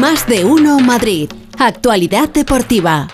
Más de uno Madrid. Actualidad deportiva.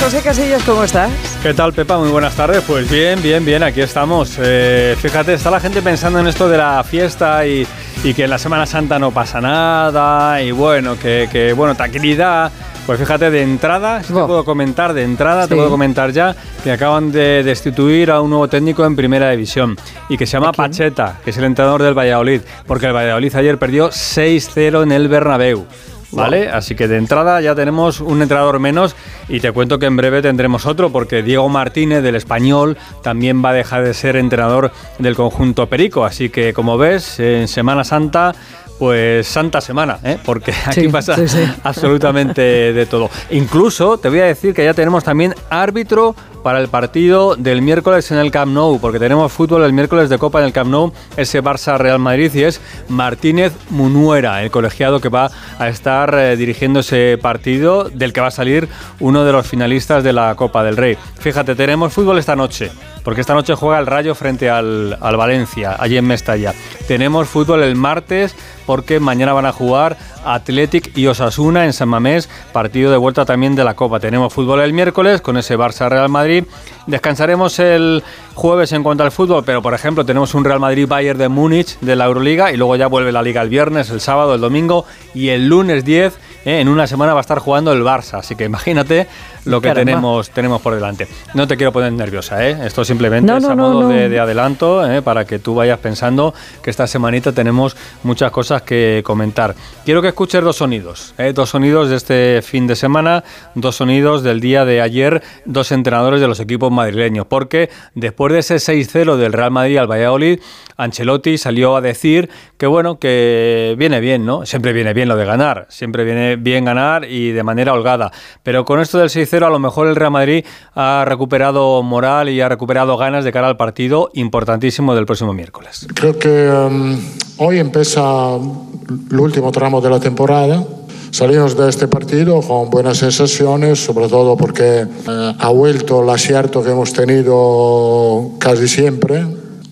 José Casillas, ¿cómo estás? ¿Qué tal, Pepa? Muy buenas tardes. Pues bien, bien, bien, aquí estamos. Eh, fíjate, está la gente pensando en esto de la fiesta y, que en la Semana Santa no pasa nada y bueno, que, bueno, tranquilidad. Pues fíjate, de entrada, si te puedo comentar, de entrada te puedo comentar ya que acaban de destituir a un nuevo técnico en primera división y que se llama Pacheta, que es el entrenador del Valladolid, porque el Valladolid ayer perdió 6-0 en el Bernabéu. ¿Vale? Así que de entrada ya tenemos un entrenador menos y te cuento que en breve tendremos otro porque Diego Martínez del español también va a dejar de ser entrenador del conjunto Perico. Así que como ves, en Semana Santa pues santa semana, ¿eh? porque aquí pasa absolutamente de todo. Incluso te voy a decir que ya tenemos también árbitro para el partido del miércoles en el Camp Nou, porque tenemos fútbol el miércoles de Copa en el Camp Nou, ese Barça Real Madrid, y es Martínez Munuera, el colegiado que va a estar eh, dirigiendo ese partido, del que va a salir uno de los finalistas de la Copa del Rey. Fíjate, tenemos fútbol esta noche porque esta noche juega el Rayo frente al, Valencia, allí en Mestalla. Tenemos fútbol el martes, porque mañana van a jugar Athletic y Osasuna en San Mamés, partido de vuelta también de la Copa. Tenemos fútbol el miércoles con ese Barça Real Madrid. Descansaremos el jueves en cuanto al fútbol, pero por ejemplo tenemos un Real Madrid Bayern de Múnich de la Euroliga y luego ya vuelve la Liga el viernes, el sábado, el domingo y el lunes 10 ¿eh? en una semana va a estar jugando el Barça, así que imagínate lo que tenemos, tenemos por delante. No te quiero poner nerviosa, ¿eh? esto simplemente es a modo de, adelanto ¿eh? para que tú vayas pensando que esta semanita tenemos muchas cosas que comentar. Quiero que escuches dos sonidos, ¿eh? dos sonidos de este fin de semana, dos sonidos del día de ayer, dos entrenadores de los equipos madrileños, porque después de ese 6-0 del Real Madrid al Valladolid, Ancelotti salió a decir que bueno, que viene bien, ¿no? Siempre viene bien lo de ganar, siempre viene bien ganar y de manera holgada. Pero con esto del 6-0 a lo mejor el Real Madrid ha recuperado moral y ha recuperado ganas de cara al partido importantísimo del próximo miércoles. Creo que um, hoy empieza el último tramo de la temporada. Salimos de este partido con buenas sensaciones, sobre todo porque eh, ha vuelto el acierto que hemos tenido casi siempre.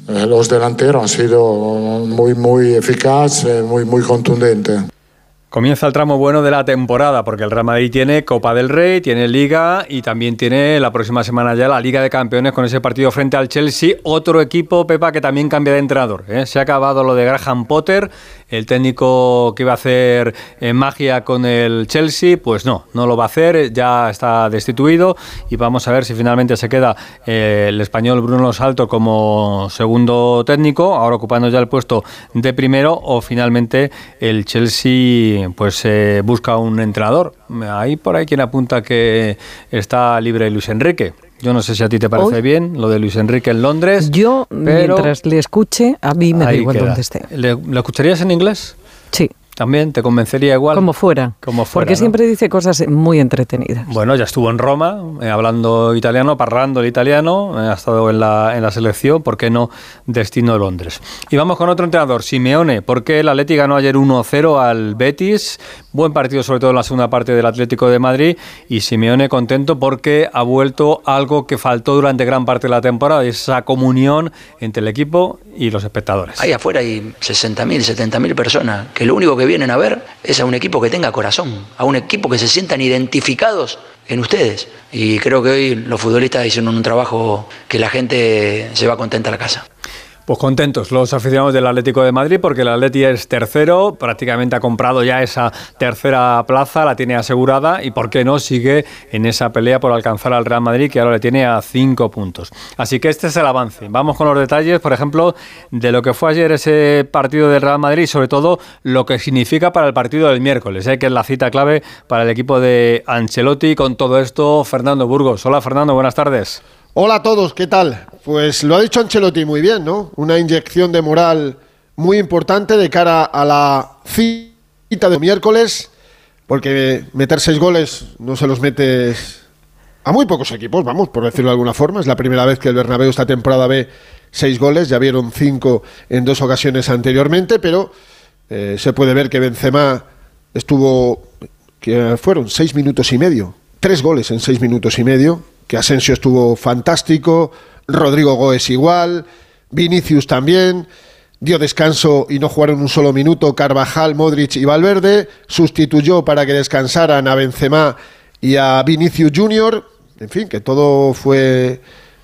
Eh, los delanteros han sido muy, muy eficaces, muy, muy contundentes. Comienza el tramo bueno de la temporada, porque el Real Madrid tiene Copa del Rey, tiene Liga y también tiene la próxima semana ya la Liga de Campeones con ese partido frente al Chelsea. Otro equipo, Pepa, que también cambia de entrenador. ¿eh? Se ha acabado lo de Graham Potter, el técnico que iba a hacer eh, magia con el Chelsea, pues no, no lo va a hacer, ya está destituido y vamos a ver si finalmente se queda eh, el español Bruno Salto como segundo técnico, ahora ocupando ya el puesto de primero, o finalmente el Chelsea pues eh, busca un entrenador. Hay por ahí quien apunta que está libre Luis Enrique. Yo no sé si a ti te parece bien lo de Luis Enrique en Londres. Yo, mientras le escuche, a mí me da igual donde esté. ¿Le, ¿Le escucharías en inglés? Sí. También te convencería igual. Como fuera. Como fuera. Porque siempre dice cosas muy entretenidas. Bueno, ya estuvo en Roma eh, hablando italiano, parlando el italiano, eh, ha estado en la, en la selección, ¿por qué no destino de Londres? Y vamos con otro entrenador, Simeone, porque el Atleti ganó ayer 1-0 al Betis, buen partido sobre todo en la segunda parte del Atlético de Madrid, y Simeone contento porque ha vuelto algo que faltó durante gran parte de la temporada, esa comunión entre el equipo y los espectadores. Ahí afuera hay 60.000, 70.000 personas que lo único que vienen a ver es a un equipo que tenga corazón, a un equipo que se sientan identificados en ustedes. Y creo que hoy los futbolistas hicieron un trabajo que la gente se va contenta a la casa. Pues contentos los aficionados del Atlético de Madrid porque el Atleti es tercero, prácticamente ha comprado ya esa tercera plaza, la tiene asegurada y por qué no sigue en esa pelea por alcanzar al Real Madrid que ahora le tiene a cinco puntos. Así que este es el avance. Vamos con los detalles, por ejemplo, de lo que fue ayer ese partido del Real Madrid y sobre todo lo que significa para el partido del miércoles, ¿eh? que es la cita clave para el equipo de Ancelotti. Con todo esto, Fernando Burgos. Hola Fernando, buenas tardes. Hola a todos, ¿qué tal? Pues lo ha dicho Ancelotti muy bien, ¿no? Una inyección de moral muy importante de cara a la cita de miércoles, porque meter seis goles no se los metes a muy pocos equipos, vamos, por decirlo de alguna forma. Es la primera vez que el Bernabéu esta temporada ve seis goles, ya vieron cinco en dos ocasiones anteriormente, pero eh, se puede ver que Benzema estuvo, que fueron seis minutos y medio, tres goles en seis minutos y medio, que Asensio estuvo fantástico, Rodrigo Goes igual, Vinicius también. dio descanso y no jugaron un solo minuto Carvajal, Modric y Valverde, sustituyó para que descansaran a Benzema y a Vinicius Junior, en fin, que todo fue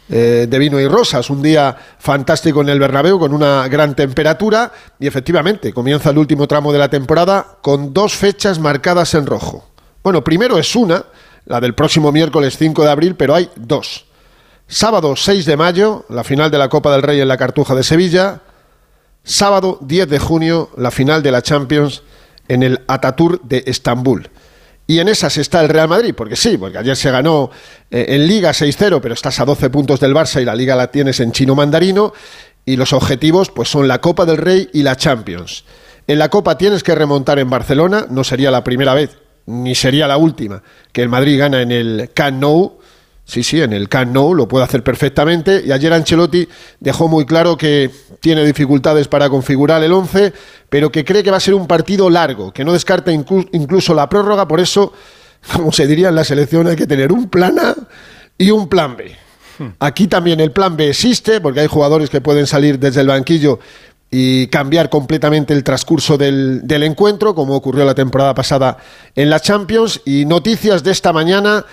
eh, de vino y rosas, un día fantástico en el Bernabéu con una gran temperatura y efectivamente comienza el último tramo de la temporada con dos fechas marcadas en rojo. Bueno, primero es una, la del próximo miércoles 5 de abril, pero hay dos. Sábado 6 de mayo, la final de la Copa del Rey en la Cartuja de Sevilla. Sábado 10 de junio, la final de la Champions en el Atatur de Estambul. Y en esas está el Real Madrid, porque sí, porque ayer se ganó eh, en Liga 6-0, pero estás a 12 puntos del Barça y la Liga la tienes en chino mandarino. Y los objetivos pues son la Copa del Rey y la Champions. En la Copa tienes que remontar en Barcelona, no sería la primera vez, ni sería la última, que el Madrid gana en el Camp Sí, sí, en el Camp Nou lo puede hacer perfectamente. Y ayer Ancelotti dejó muy claro que tiene dificultades para configurar el 11, pero que cree que va a ser un partido largo, que no descarta incluso la prórroga. Por eso, como se diría en la selección, hay que tener un plan A y un plan B. Hmm. Aquí también el plan B existe, porque hay jugadores que pueden salir desde el banquillo y cambiar completamente el transcurso del, del encuentro, como ocurrió la temporada pasada en la Champions. Y noticias de esta mañana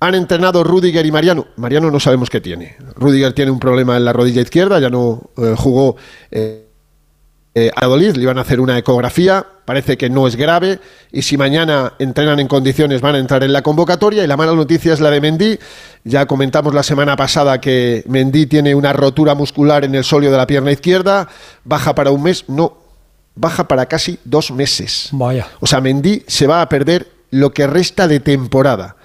han entrenado Rudiger y Mariano. Mariano no sabemos qué tiene. Rudiger tiene un problema en la rodilla izquierda, ya no eh, jugó eh, eh, a Dolid, le iban a hacer una ecografía, parece que no es grave y si mañana entrenan en condiciones van a entrar en la convocatoria y la mala noticia es la de Mendy. Ya comentamos la semana pasada que Mendy tiene una rotura muscular en el solio de la pierna izquierda, baja para un mes, no, baja para casi dos meses. Vaya. O sea, Mendy se va a perder lo que resta de temporada.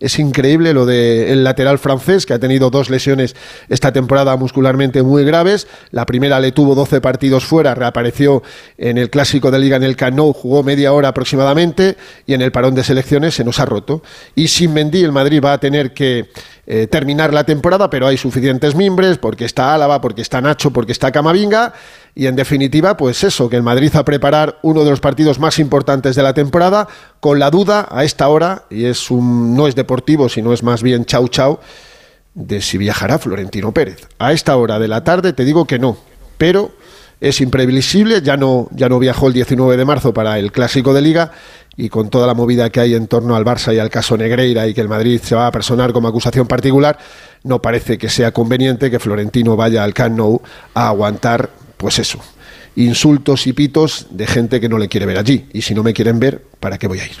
Es increíble lo del lateral francés, que ha tenido dos lesiones esta temporada muscularmente muy graves. La primera le tuvo 12 partidos fuera, reapareció en el clásico de liga en el Cano, jugó media hora aproximadamente y en el parón de selecciones se nos ha roto. Y sin Mendy el Madrid va a tener que eh, terminar la temporada, pero hay suficientes mimbres, porque está Álava, porque está Nacho, porque está Camavinga y en definitiva, pues eso, que el Madrid va a preparar uno de los partidos más importantes de la temporada, con la duda a esta hora, y es un, no es deportivo, sino es más bien chau chau, de si viajará Florentino Pérez. A esta hora de la tarde te digo que no, pero es imprevisible, ya no, ya no viajó el 19 de marzo para el Clásico de Liga y con toda la movida que hay en torno al Barça y al caso Negreira y que el Madrid se va a personar como acusación particular, no parece que sea conveniente que Florentino vaya al Camp Nou a aguantar pues eso, insultos y pitos de gente que no le quiere ver allí. Y si no me quieren ver, ¿para qué voy a ir?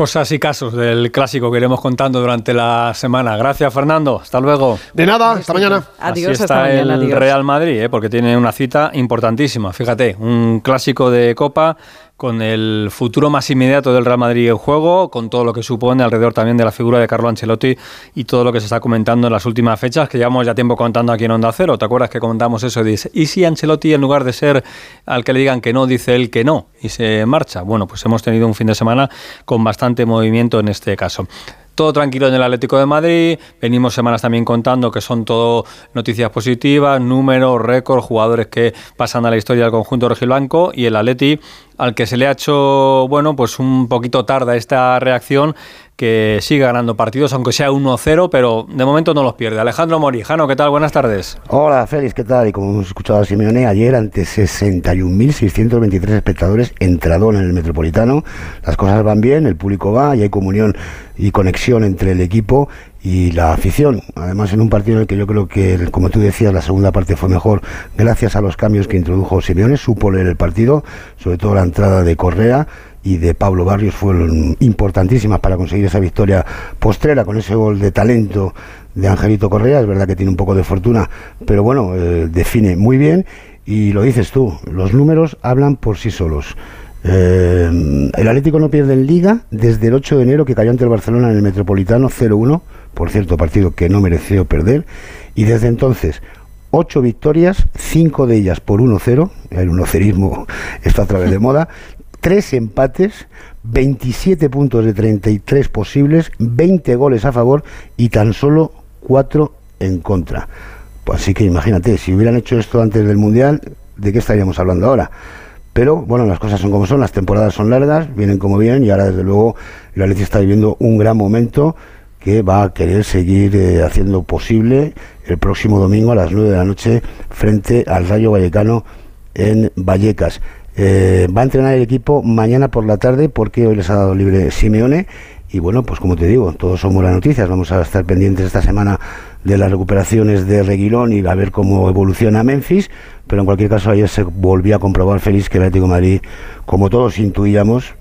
Cosas y casos del clásico que iremos contando durante la semana. Gracias, Fernando. Hasta luego. De nada, hasta mañana. Adiós, Así está el Real Madrid, ¿eh? porque tiene una cita importantísima. Fíjate, un clásico de Copa con el futuro más inmediato del Real Madrid en juego, con todo lo que supone alrededor también de la figura de Carlo Ancelotti y todo lo que se está comentando en las últimas fechas, que llevamos ya tiempo contando aquí en Onda Cero. ¿Te acuerdas que comentamos eso? Dice, ¿y si Ancelotti en lugar de ser al que le digan que no, dice él que no y se marcha? Bueno, pues hemos tenido un fin de semana con bastante movimiento en este caso todo tranquilo en el Atlético de Madrid. Venimos semanas también contando que son todo noticias positivas, números, récords, jugadores que pasan a la historia del conjunto rojiblanco y el Atleti al que se le ha hecho, bueno, pues un poquito tarde esta reacción, que sigue ganando partidos, aunque sea 1-0, pero de momento no los pierde. Alejandro Morijano, ¿qué tal? Buenas tardes. Hola, Félix, ¿qué tal? Y como hemos escuchado a Simeone, ayer ante 61.623 espectadores entrado en el Metropolitano, las cosas van bien, el público va y hay comunión y conexión entre el equipo y la afición. Además, en un partido en el que yo creo que, como tú decías, la segunda parte fue mejor gracias a los cambios que introdujo Simeone, supo leer el partido, sobre todo la entrada de Correa y de Pablo Barrios fueron importantísimas para conseguir esa victoria postrera con ese gol de talento de Angelito Correa. Es verdad que tiene un poco de fortuna, pero bueno, eh, define muy bien. Y lo dices tú, los números hablan por sí solos. Eh, el Atlético no pierde en Liga desde el 8 de enero que cayó ante el Barcelona en el Metropolitano 0-1, por cierto, partido que no mereció perder, y desde entonces 8 victorias, 5 de ellas por 1-0, el 1 está a través de moda, 3 empates, 27 puntos de 33 posibles, 20 goles a favor y tan solo 4 en contra. Pues así que imagínate, si hubieran hecho esto antes del Mundial, ¿de qué estaríamos hablando ahora? Pero bueno, las cosas son como son, las temporadas son largas, vienen como vienen y ahora desde luego la Leti está viviendo un gran momento que va a querer seguir eh, haciendo posible el próximo domingo a las 9 de la noche frente al Rayo Vallecano en Vallecas. Eh, va a entrenar el equipo mañana por la tarde porque hoy les ha dado libre Simeone y bueno, pues como te digo, todos son buenas noticias. Vamos a estar pendientes esta semana de las recuperaciones de Reguilón y a ver cómo evoluciona Memphis. Pero en cualquier caso, ayer se volvió a comprobar feliz que el Atlético Madrid, como todos intuíamos,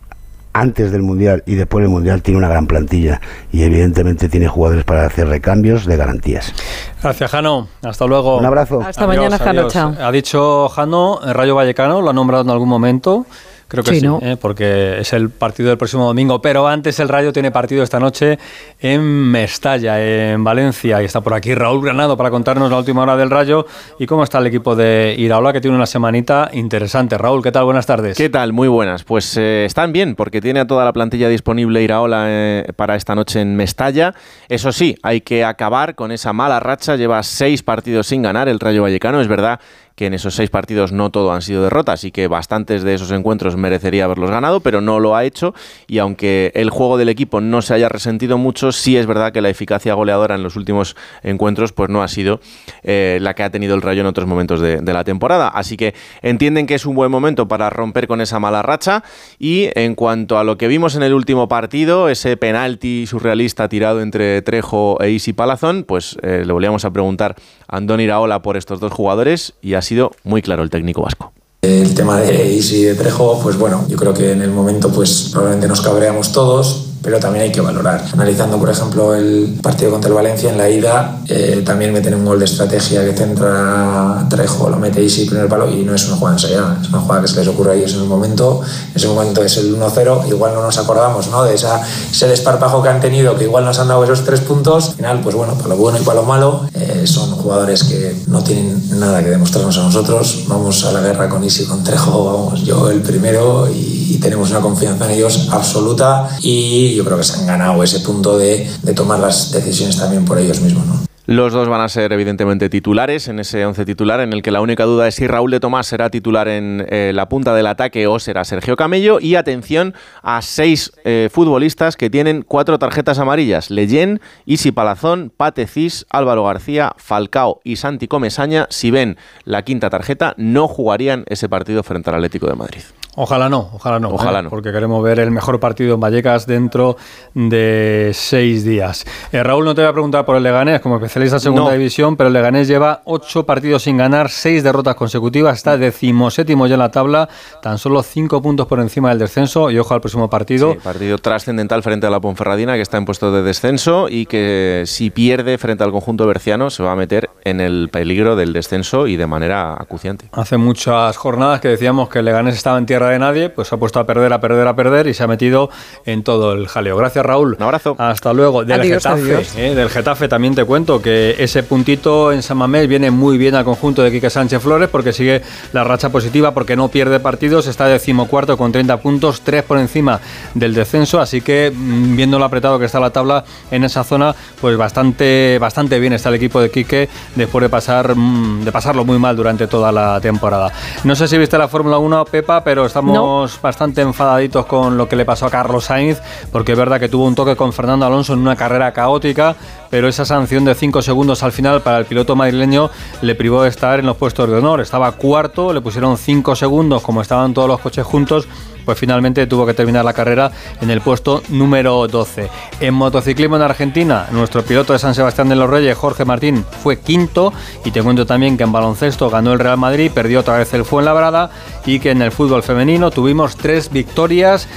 antes del Mundial y después del Mundial tiene una gran plantilla y evidentemente tiene jugadores para hacer recambios de garantías. Gracias, Jano. Hasta luego. Un abrazo. Hasta mañana, Jano. Chao. Ha dicho Jano, Rayo Vallecano, lo ha nombrado en algún momento. Creo que sí, ¿eh? porque es el partido del próximo domingo. Pero antes el Rayo tiene partido esta noche en Mestalla, en Valencia. Y está por aquí Raúl Granado para contarnos la última hora del Rayo y cómo está el equipo de Iraola, que tiene una semanita interesante. Raúl, ¿qué tal? Buenas tardes. ¿Qué tal? Muy buenas. Pues eh, están bien, porque tiene a toda la plantilla disponible Iraola eh, para esta noche en Mestalla. Eso sí, hay que acabar con esa mala racha. Lleva seis partidos sin ganar el Rayo Vallecano. Es verdad que en esos seis partidos no todo han sido derrotas y que bastantes de esos encuentros merecería haberlos ganado, pero no lo ha hecho y aunque el juego del equipo no se haya resentido mucho, sí es verdad que la eficacia goleadora en los últimos encuentros pues no ha sido eh, la que ha tenido el Rayo en otros momentos de, la temporada. Así que entienden que es un buen momento para romper con esa mala racha y en cuanto a lo que vimos en el último partido, ese penalti surrealista tirado entre Trejo e Isi Palazón, pues eh, le volvíamos a preguntar a Andón Iraola por estos dos jugadores y así sido muy claro el técnico vasco. El tema de Isi de Trejo, pues bueno, yo creo que en el momento pues probablemente nos cabreamos todos, pero también hay que valorar. Analizando, por ejemplo, el partido contra el Valencia en la ida, eh, también meten un gol de estrategia que centra Trejo, lo mete Isi primer palo y no es una jugada ensayada, es una jugada que se les ocurre a ellos en el momento. En ese momento es el 1-0, igual no nos acordamos ¿no? de esa, ese desparpajo que han tenido, que igual nos han dado esos tres puntos. Al final, pues bueno, para lo bueno y para lo malo, eh, son jugadores que no tienen nada que demostrarnos a nosotros. Vamos a la guerra con Isi, con Trejo, vamos yo el primero y, y tenemos una confianza en ellos absoluta y yo creo que se han ganado ese punto de, tomar las decisiones también por ellos mismos. Los dos van a ser evidentemente titulares en ese once titular, en el que la única duda es si Raúl de Tomás será titular en eh, la punta del ataque o será Sergio Camello. Y atención a seis eh, futbolistas que tienen cuatro tarjetas amarillas: Leyen, Isi Palazón, Pate Cis, Álvaro García, Falcao y Santi Comesaña. Si ven la quinta tarjeta, no jugarían ese partido frente al Atlético de Madrid. Ojalá no, ojalá no. Ojalá ¿eh? no. Porque queremos ver el mejor partido en Vallecas dentro de seis días. Raúl, no te voy a preguntar por el Leganés como especialista en segunda división, pero el Leganés lleva ocho partidos sin ganar, seis derrotas consecutivas, está decimoséptimo ya en la tabla, tan solo cinco puntos por encima del descenso y ojo al próximo partido. Sí, partido trascendental frente a la Ponferradina que está en puesto de descenso y que si pierde frente al conjunto berciano se va a meter en el peligro del descenso y de manera acuciante. Hace muchas jornadas que decíamos que el Leganés estaba en tierra de nadie, pues se ha puesto a perder, a perder, a perder y se ha metido en todo el jaleo. Gracias, Raúl. Un abrazo. Hasta luego. Del Getafe, eh, del Getafe también te cuento que ese puntito en San Mamés viene muy bien al conjunto de Quique Sánchez Flores porque sigue la racha positiva, porque no pierde partidos, está decimocuarto con 30 puntos, 3 por encima del descenso, así que mm, viendo lo apretado que está la tabla en esa zona, pues bastante, bastante bien está el equipo de Quique después de pasar mm, de pasarlo muy mal durante toda la temporada. No sé si viste la Fórmula 1, Pepa, pero estamos bastante enfadaditos con lo que le pasó a Carlos Sainz, porque es verdad que tuvo un toque con Fernando Alonso en una carrera caótica, pero esa sanción de 5 segundos al final para el piloto madrileño le privó de estar en los puestos de honor. Estaba cuarto, le pusieron 5 segundos como estaban todos los coches juntos pues finalmente tuvo que terminar la carrera en el puesto número 12. En motociclismo en Argentina, nuestro piloto de San Sebastián de los Reyes, Jorge Martín, fue quinto y te cuento también que en baloncesto ganó el Real Madrid, perdió otra vez el Fuenlabrada y que en el fútbol femenino tuvimos tres victorias.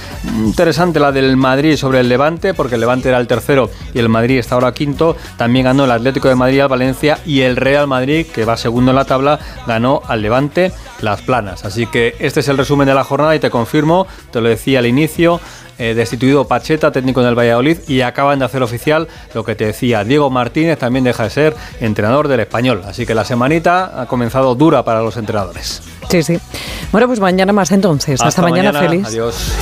Interesante la del Madrid sobre el Levante, porque el Levante era el tercero y el Madrid está ahora quinto. También ganó el Atlético de Madrid al Valencia y el Real Madrid, que va segundo en la tabla, ganó al Levante las planas. Así que este es el resumen de la jornada y te confirmo, te lo decía al inicio, eh, destituido Pacheta, técnico del Valladolid, y acaban de hacer oficial lo que te decía, Diego Martínez también deja de ser entrenador del español. Así que la semanita ha comenzado dura para los entrenadores. Sí, sí. Bueno, pues mañana más entonces. Hasta, mañana, feliz. Adiós.